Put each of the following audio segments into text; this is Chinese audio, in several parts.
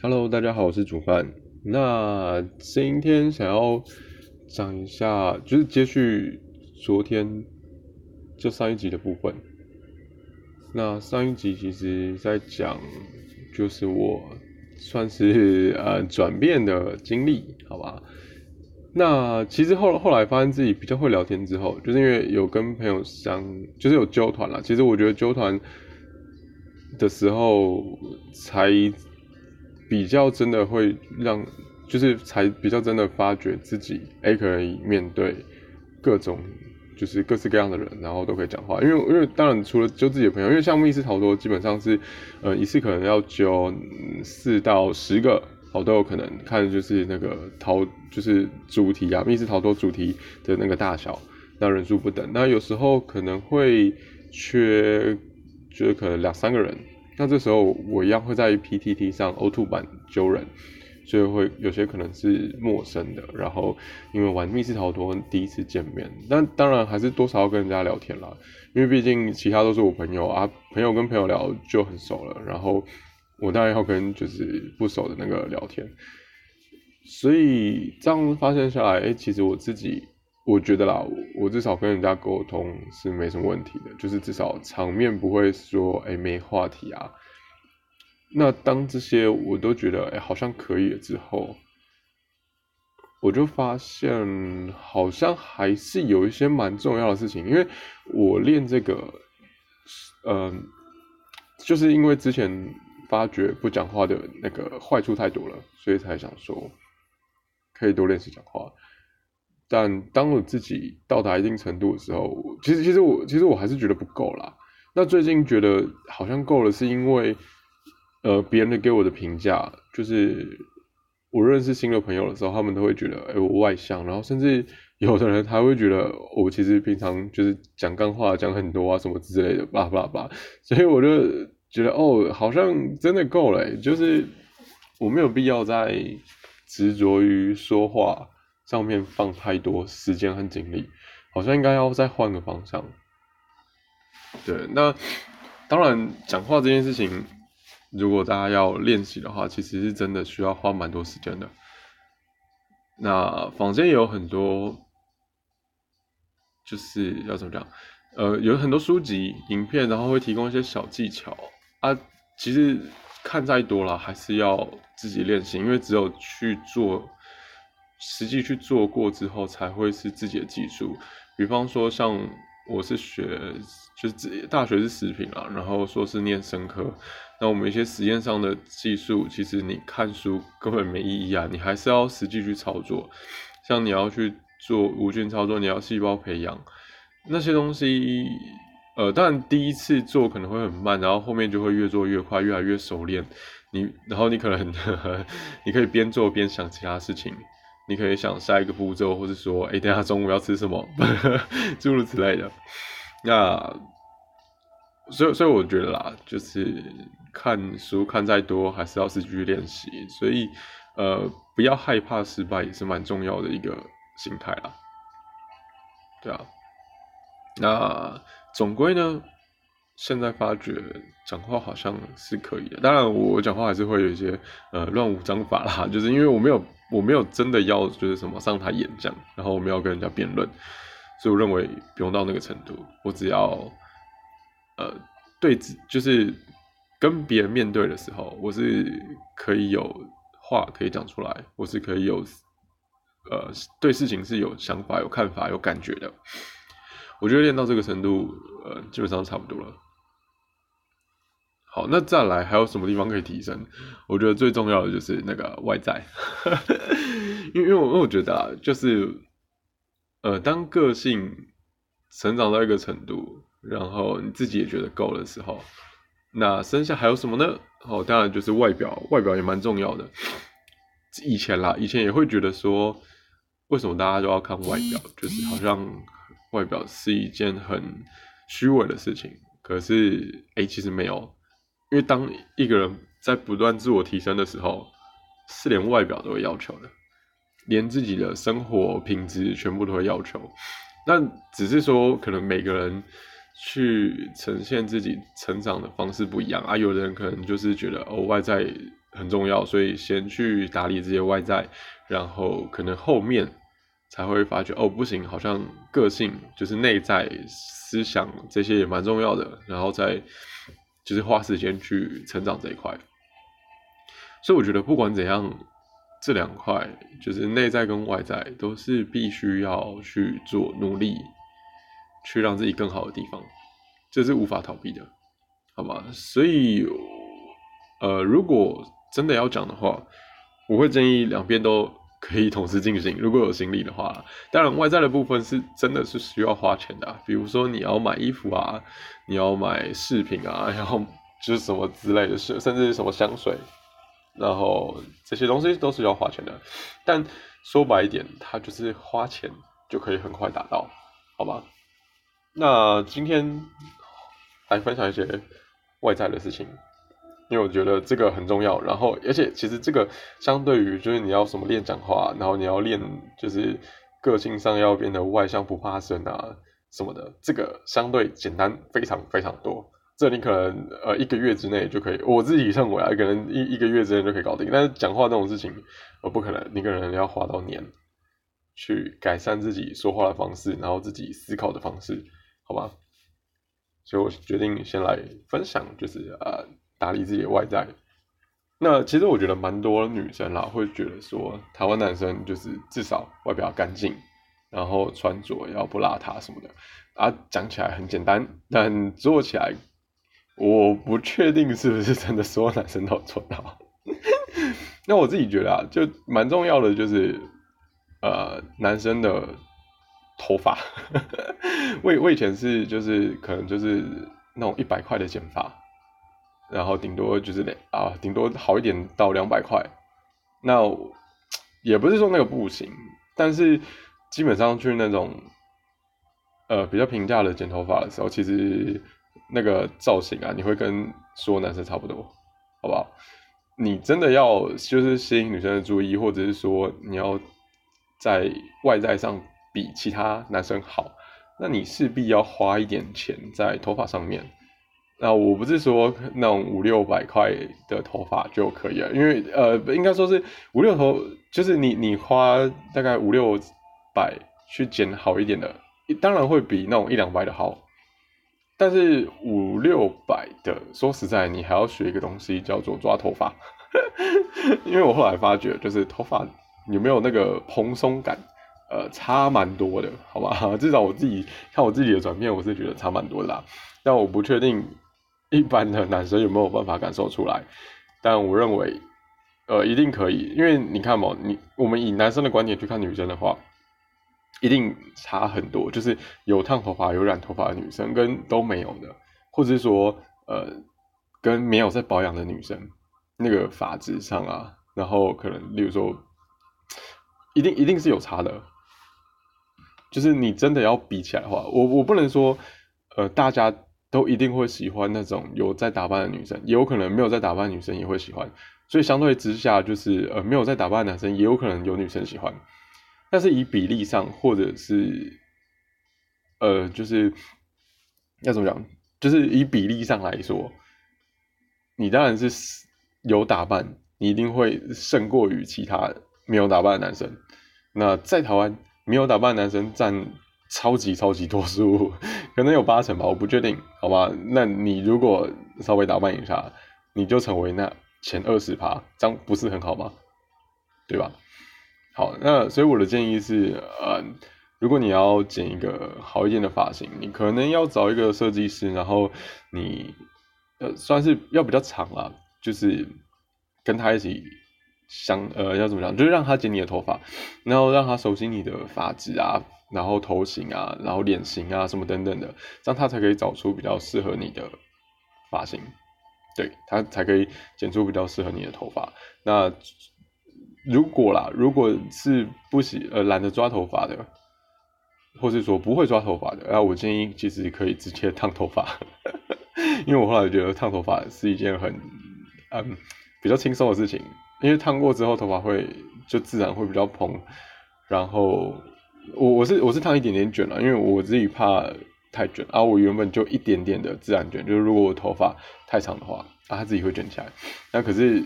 Hello，大家好，我是煮饭。那今天想要讲一下，就是接续昨天就上一集的部分。那上一集其实在讲，就是我算是呃转变的经历，好吧？那其实后后来发现自己比较会聊天之后，就是因为有跟朋友相，就是有揪团了。其实我觉得揪团的时候才比较真的会让，就是才比较真的发觉自己，哎，可以面对各种就是各式各样的人，然后都可以讲话。因为因为当然除了揪自己的朋友，因为像密室逃脱基本上是，呃，一次可能要揪四到十个。好都有可能看就是那个逃就是主题啊，密室逃脱主题的那个大小，那人数不等，那有时候可能会缺，就是可能两三个人，那这时候我一样会在 PTT 上 O2 版揪人，所以会有些可能是陌生的，然后因为玩密室逃脱第一次见面，但当然还是多少要跟人家聊天啦，因为毕竟其他都是我朋友啊，朋友跟朋友聊就很熟了，然后。我当然要跟就是不熟的那个聊天，所以这样发现下来，哎，其实我自己我觉得啦，我至少跟人家沟通是没什么问题的，就是至少场面不会说哎没话题啊。那当这些我都觉得哎好像可以了之后，我就发现好像还是有一些蛮重要的事情，因为我练这个，嗯，就是因为之前。发觉不讲话的那个坏处太多了，所以才想说可以多练习讲话。但当我自己到达一定程度的时候，其实其实我其实我还是觉得不够啦。那最近觉得好像够了，是因为呃别人的给我的评价，就是我认识新的朋友的时候，他们都会觉得哎我外向，然后甚至 有的人还会觉得我其实平常就是讲干话讲很多啊什么之类的，叭叭叭。所以我就。觉得哦，好像真的够了，就是我没有必要再执着于说话上面放太多时间和精力，好像应该要再换个方向。对，那当然讲话这件事情，如果大家要练习的话，其实是真的需要花蛮多时间的。那坊间也有很多，就是要怎么讲？呃，有很多书籍、影片，然后会提供一些小技巧。啊，其实看再多了，还是要自己练习，因为只有去做，实际去做过之后，才会是自己的技术。比方说，像我是学，就是大学是食品啊，然后说是念生科，那我们一些实验上的技术，其实你看书根本没意义啊，你还是要实际去操作。像你要去做无菌操作，你要细胞培养那些东西。呃，当然第一次做可能会很慢，然后后面就会越做越快，越来越熟练。你，然后你可能，你可以边做边想其他事情，你可以想下一个步骤，或者说，哎，等下中午要吃什么，诸如此类的。那，所以，所以我觉得啦，就是看书看再多，还是要自己去练习。所以，呃，不要害怕失败，也是蛮重要的一个心态啦。对啊，那。总归呢，现在发觉讲话好像是可以的。当然，我讲话还是会有一些呃乱无章法啦，就是因为我没有我没有真的要就是什么上台演讲，然后我们要跟人家辩论，所以我认为不用到那个程度。我只要呃对子就是跟别人面对的时候，我是可以有话可以讲出来，我是可以有呃对事情是有想法、有看法、有感觉的。我觉得练到这个程度，呃，基本上差不多了。好，那再来还有什么地方可以提升？我觉得最重要的就是那个外在，因为因为我觉得啊，就是，呃，当个性成长到一个程度，然后你自己也觉得够的时候，那剩下还有什么呢？哦，当然就是外表，外表也蛮重要的。以前啦，以前也会觉得说，为什么大家都要看外表？就是好像。外表是一件很虚伪的事情，可是哎，其实没有，因为当一个人在不断自我提升的时候，是连外表都会要求的，连自己的生活品质全部都会要求。那只是说，可能每个人去呈现自己成长的方式不一样啊。有的人可能就是觉得哦，外在很重要，所以先去打理这些外在，然后可能后面才会发觉哦，不行，好像个性就是内在思想这些也蛮重要的，然后再就是花时间去成长这一块。所以我觉得不管怎样，这两块就是内在跟外在都是必须要去做努力，去让自己更好的地方，这是无法逃避的，好吧？所以，呃，如果真的要讲的话，我会建议两边都可以同时进行，如果有行李的话。当然，外在的部分是真的是需要花钱的，比如说你要买衣服啊，你要买饰品啊，然后就是什么之类的，是甚至什么香水。然后这些东西都是要花钱的，但说白一点，它就是花钱就可以很快达到，好吧？那今天来分享一些外在的事情，因为我觉得这个很重要。然后，而且其实这个相对于就是你要什么练讲话，然后你要练就是个性上要变得外向不怕生啊什么的，这个相对简单非常非常多。这你可能呃一个月之内就可以，我自己认为啊，可能一一个月之内就可以搞定。但是讲话这种事情，呃不可能，你可能要花到年去改善自己说话的方式，然后自己思考的方式，好吧？所以我决定先来分享，就是呃打理自己的外在。那其实我觉得蛮多女生啦会觉得说，台湾男生就是至少外表干净，然后穿着要不邋遢什么的啊，讲起来很简单，但做起来。我不确定是不是真的所有男生都做到。那我自己觉得啊，就蛮重要的，就是呃，男生的头发。我我以前是就是可能就是那种一百块的剪发，然后顶多就是啊，顶多好一点到两百块。那也不是说那个不行，但是基本上去那种呃比较平价的剪头发的时候，其实。那个造型啊，你会跟所有男生差不多，好不好？你真的要就是吸引女生的注意，或者是说你要在外在上比其他男生好，那你势必要花一点钱在头发上面。那我不是说那种五六百块的头发就可以了，因为呃，应该说是五六头，就是你你花大概五六百去剪好一点的，当然会比那种一两百的好。但是五六百的，说实在，你还要学一个东西叫做抓头发，因为我后来发觉，就是头发有没有那个蓬松感，呃，差蛮多的，好吧？至少我自己看我自己的转变，我是觉得差蛮多的啦。但我不确定一般的男生有没有办法感受出来，但我认为，呃，一定可以，因为你看嘛，你我们以男生的观点去看女生的话。一定差很多，就是有烫头发、有染头发的女生跟都没有的，或者是说，呃，跟没有在保养的女生，那个发质上啊，然后可能，例如说，一定一定是有差的。就是你真的要比起来的话，我我不能说，呃，大家都一定会喜欢那种有在打扮的女生，也有可能没有在打扮的女生也会喜欢，所以相对之下，就是呃，没有在打扮的男生也有可能有女生喜欢。但是以比例上，或者是，呃，就是要怎么讲？就是以比例上来说，你当然是有打扮，你一定会胜过于其他没有打扮的男生。那在台湾，没有打扮的男生占超级超级多数，可能有八成吧，我不确定，好吧？那你如果稍微打扮一下，你就成为那前二十趴，这样不是很好吗？对吧？好，那所以我的建议是，呃，如果你要剪一个好一点的发型，你可能要找一个设计师，然后你，呃，算是要比较长啦，就是跟他一起想，呃，要怎么讲，就是让他剪你的头发，然后让他熟悉你的发质啊，然后头型啊，然后脸型啊，什么等等的，这样他才可以找出比较适合你的发型，对他才可以剪出比较适合你的头发，那。如果啦，如果是不喜呃懒得抓头发的，或是说不会抓头发的，那我建议其实可以直接烫头发，因为我后来觉得烫头发是一件很嗯比较轻松的事情，因为烫过之后头发会就自然会比较蓬，然后我我是我是烫一点点卷了，因为我自己怕太卷啊，我原本就一点点的自然卷，就是如果我头发太长的话，啊它自己会卷起来，那可是。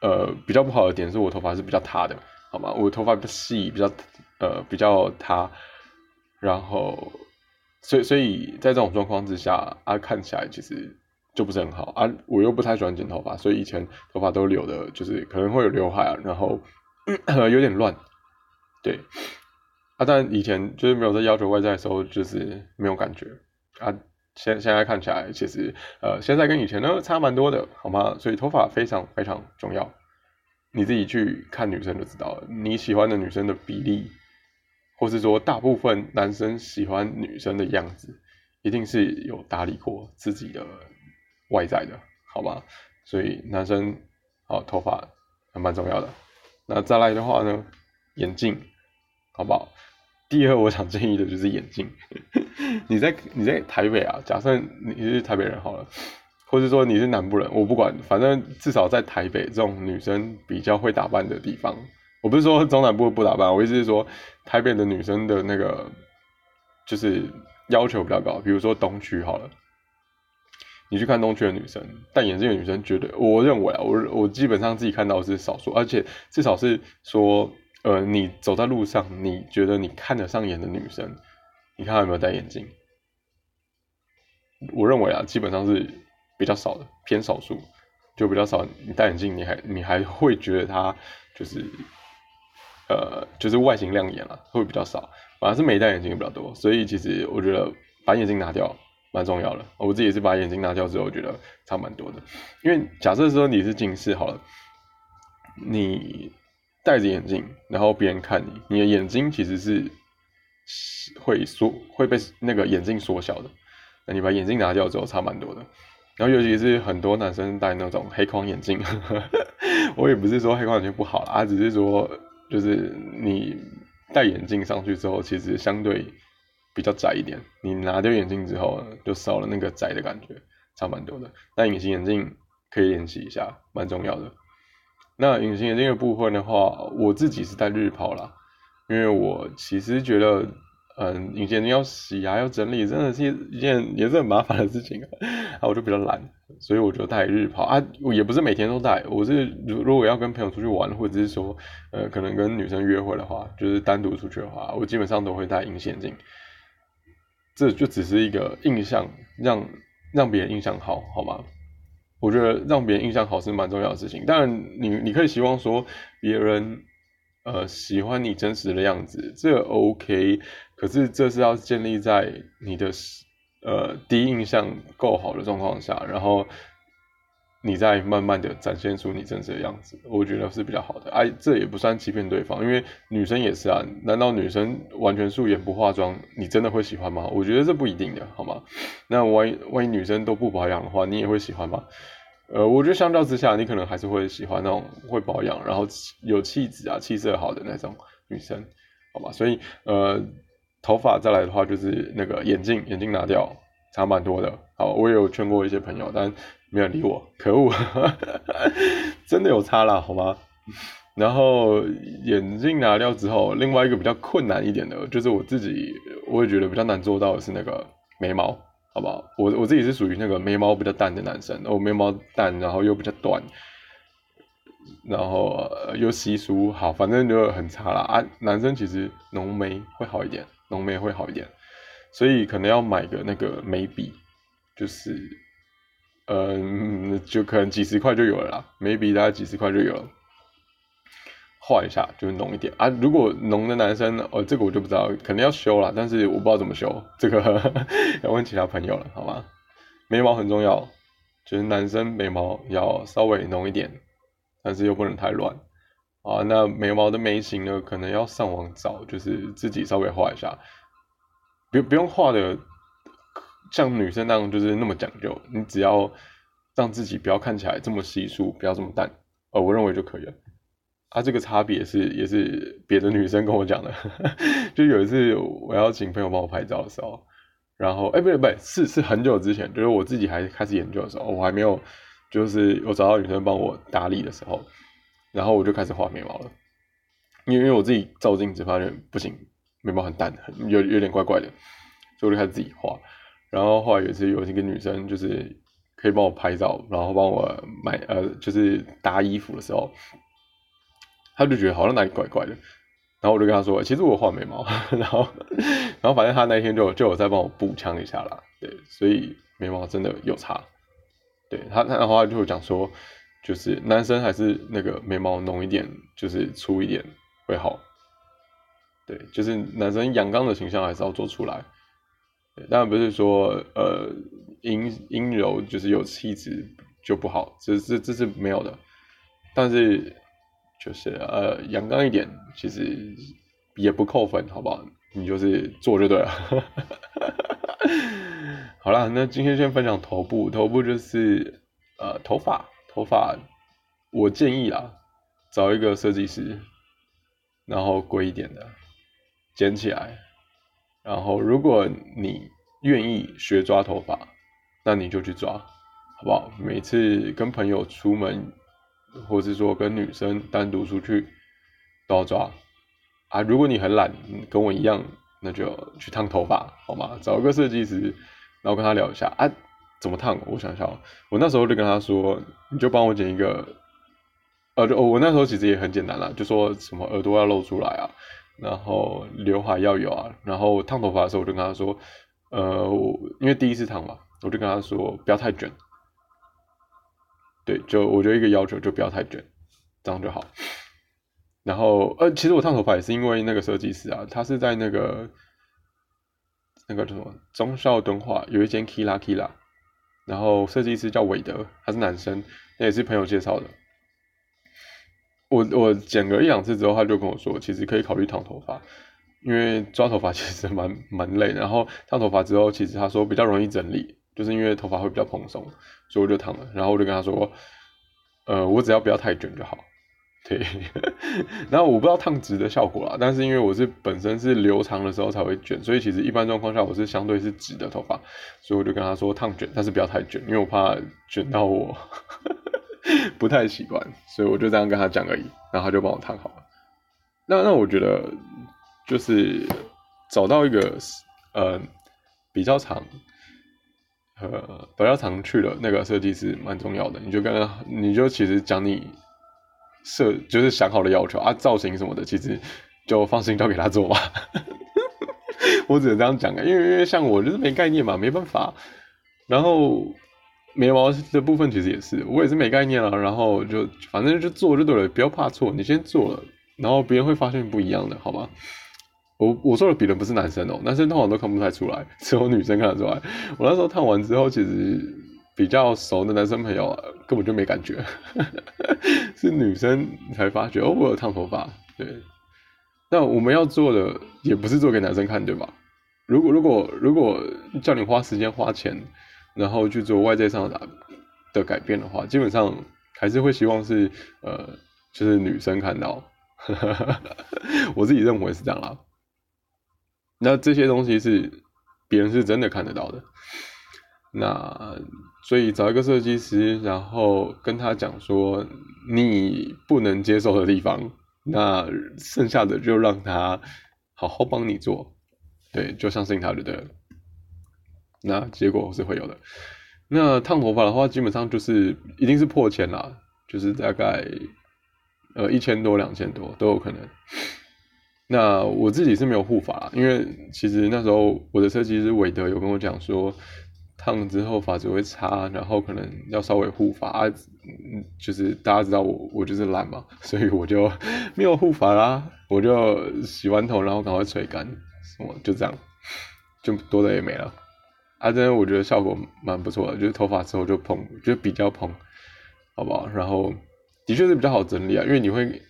呃比较不好的点是我头发是比较塌的，好吗？我头发比较细，比较呃比较塌，然后所以所以在这种状况之下啊，看起来其实就不是很好啊。我又不太喜欢剪头发，所以以前头发都留的，就是可能会有刘海啊，然后 有点乱，对。啊，但以前就是没有在要求外在的时候，就是没有感觉啊。现现在看起来，其实呃，现在跟以前呢差蛮多的，好吗？所以头发非常非常重要。你自己去看女生就知道了，你喜欢的女生的比例，或是说大部分男生喜欢女生的样子，一定是有打理过自己的外在的，好吧？所以男生啊，头发还蛮重要的。那再来的话呢，眼镜，好不好？第二，我想建议的就是眼镜。你在你在台北啊，假设你是台北人好了，或者说你是南部人，我不管，反正至少在台北这种女生比较会打扮的地方，我不是说中南部不打扮，我意思是说台北的女生的那个就是要求比较高。比如说东区好了，你去看东区的女生戴眼镜的女生，绝对我认为啊，我我基本上自己看到是少数，而且至少是说。呃，你走在路上，你觉得你看得上眼的女生，你看她有没有戴眼镜？我认为啊，基本上是比较少的，偏少数，就比较少。你戴眼镜，你还你还会觉得她就是，呃，就是外形亮眼了，会比较少。反而是没戴眼镜比较多，所以其实我觉得把眼镜拿掉蛮重要的。我自己也是把眼镜拿掉之后，觉得差蛮多的。因为假设说你是近视好了，你。戴着眼镜，然后别人看你，你的眼睛其实是会缩，会被那个眼镜缩小的。那你把眼镜拿掉之后，差蛮多的。然后尤其是很多男生戴那种黑框眼镜，我也不是说黑框眼镜不好啦，只是说就是你戴眼镜上去之后，其实相对比较窄一点。你拿掉眼镜之后，就少了那个窄的感觉，差蛮多的。那隐形眼镜可以练习一下，蛮重要的。那隐形眼镜的部分的话，我自己是戴日抛啦，因为我其实觉得，嗯，隐形眼镜要洗啊，要整理，真的是一件也是很麻烦的事情啊，啊，我就比较懒，所以我就戴日抛啊，也不是每天都戴，我是如如果要跟朋友出去玩，或者是说，呃，可能跟女生约会的话，就是单独出去的话，我基本上都会戴隐形眼镜，这就只是一个印象，让让别人印象好，好吗？我觉得让别人印象好是蛮重要的事情，当然你你可以希望说别人呃喜欢你真实的样子，这 OK，可是这是要建立在你的呃第一印象够好的状况下，然后你再慢慢的展现出你真实的样子，我觉得是比较好的。哎，这也不算欺骗对方，因为女生也是啊，难道女生完全素颜不化妆，你真的会喜欢吗？我觉得这不一定的，好吗？那万一万一女生都不保养的话，你也会喜欢吗？呃，我觉得相较之下，你可能还是会喜欢那种会保养，然后有气质啊、气色好的那种女生，好吧？所以呃，头发再来的话，就是那个眼镜，眼镜拿掉，差蛮多的。好，我也有劝过一些朋友，但没有理我，可恶，真的有差啦，好吗？然后眼镜拿掉之后，另外一个比较困难一点的，就是我自己我也觉得比较难做到的是那个眉毛。好不好？我我自己是属于那个眉毛比较淡的男生，我眉毛淡，然后又比较短，然后又稀疏，好，反正就很差啦。啊。男生其实浓眉会好一点，浓眉会好一点，所以可能要买个那个眉笔，就是，嗯，就可能几十块就有了啦，眉笔大概几十块就有了。画一下就浓一点啊，如果浓的男生哦，这个我就不知道，肯定要修了，但是我不知道怎么修，这个 要问其他朋友了，好吗？眉毛很重要，就是男生眉毛要稍微浓一点，但是又不能太乱啊。那眉毛的眉形呢，可能要上网找，就是自己稍微画一下，不不用画的像女生那样，就是那么讲究，你只要让自己不要看起来这么稀疏，不要这么淡，呃，我认为就可以了。啊，这个差别是也是别的女生跟我讲的，就有一次我要请朋友帮我拍照的时候，然后哎，不对不对，是是很久之前，就是我自己还开始研究的时候，我还没有就是我找到女生帮我打理的时候，然后我就开始画眉毛了，因为因为我自己照镜子发现不行，眉毛很淡，很有有点怪怪的，所以我就开始自己画，然后后来有一次有一个女生就是可以帮我拍照，然后帮我买呃就是搭衣服的时候，他就觉得好像哪里怪怪的，然后我就跟他说，其实我画眉毛，然后然后反正他那一天就就有在帮我补枪一下啦，对，所以眉毛真的有差，对他他然后他就讲说，就是男生还是那个眉毛浓一点，就是粗一点会好。对，就是男生阳刚的形象还是要做出来，当然不是说呃阴阴柔就是有气质就不好，这这这是没有的，但是就是呃阳刚一点其实也不扣分，好不好？你就是做就对了。好了，那今天先分享头部，头部就是呃头发，头发我建议啦，找一个设计师，然后贵一点的。剪起来，然后如果你愿意学抓头发，那你就去抓，好不好？每次跟朋友出门，或是说跟女生单独出去，都要抓啊。如果你很懒，跟我一样，那就去烫头发，好吗？找一个设计师，然后跟他聊一下啊，怎么烫？我想想，我那时候就跟他说，你就帮我剪一个，呃，就我那时候其实也很简单啦，就说什么耳朵要露出来啊。然后刘海要有啊，然后烫头发的时候我就跟他说，呃，我因为第一次烫嘛，我就跟他说不要太卷，对，就我觉得一个要求就不要太卷，这样就好。然后呃，其实我烫头发也是因为那个设计师啊，他是在那个那个什么中校敦化有一间 Kila Kila，然后设计师叫韦德，他是男生，那也是朋友介绍的。我我剪个一两次之后，他就跟我说，其实可以考虑烫头发，因为抓头发 其实蛮蛮累。然后烫头发之后，其实他说比较容易整理，就是因为头发会比较蓬松，所以我就烫了。然后我就跟他说，呃，我只要不要太卷就好。对，然后我不知道烫直的效果啦，但是因为我是本身是留长的时候才会卷，所以其实一般状况下我是相对是直的头发，所以我就跟他说烫卷，但是不要太卷，因为我怕卷到我。不太习惯，所以我就这样跟他讲而已，然后他就帮我烫好了。那那我觉得就是找到一个呃比较长呃比较常去的那个设计师蛮重要的。你就跟他，你就其实讲你设就是想好的要求啊，造型什么的，其实就放心交给他做吧。我只能这样讲啊，因为因为像我就是没概念嘛，没办法。然后。眉毛的部分其实也是，我也是没概念了，然后就反正就做就对了，不要怕错，你先做了，然后别人会发现不一样的，好吗？我我做的比的不是男生哦，男生通常都看不太出来，只有女生看得出来。我那时候烫完之后，其实比较熟的男生朋友啊根本就没感觉，是女生才发觉哦，我有烫头发。对，那我们要做的也不是做给男生看，对吧？如果如果如果叫你花时间花钱。然后去做外在上的的改变的话，基本上还是会希望是呃，就是女生看到，我自己认为是这样啦。那这些东西是别人是真的看得到的，那所以找一个设计师，然后跟他讲说你不能接受的地方，那剩下的就让他好好帮你做，对，就相信他就对了。那结果是会有的。那烫头发的话，基本上就是一定是破千啦，就是大概呃一千多、两千多都有可能。那我自己是没有护发，因为其实那时候我的设计师韦德有跟我讲说，烫之后发质会差，然后可能要稍微护发啊。嗯，就是大家知道我我就是懒嘛，所以我就没有护发啦，我就洗完头然后赶快吹干，什么就这样，就多的也没了。啊，真的我觉得效果蛮不错的，就是头发之后就蓬，就比较蓬，好不好？然后的确是比较好整理啊，因为你会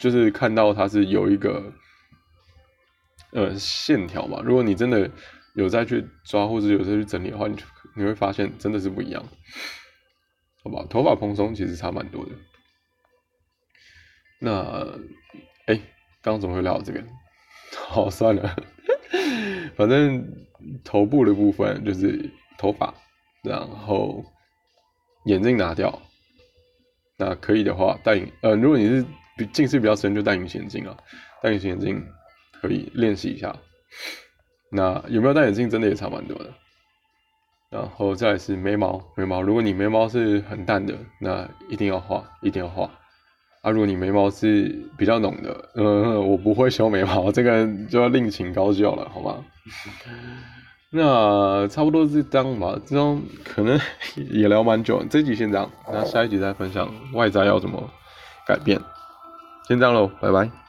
就是看到它是有一个呃线条嘛。如果你真的有再去抓或者有再去整理的话，你你会发现真的是不一样，好不好？头发蓬松其实差蛮多的。那哎，刚刚怎么会聊到这边？好，算了。反正头部的部分就是头发，然后眼镜拿掉，那可以的话戴隐呃，如果你是近视比较深，就戴隐形眼镜啊，戴隐形眼镜可以练习一下。那有没有戴眼镜真的也差蛮多的。然后再是眉毛，眉毛，如果你眉毛是很淡的，那一定要画，一定要画。啊，如果你眉毛是比较浓的，呃，我不会修眉毛，这个就要另请高教了，好吗？那差不多是这样吧，这种可能也聊蛮久，这集先这样，那下一集再分享外在要怎么改变，先这样喽，拜拜。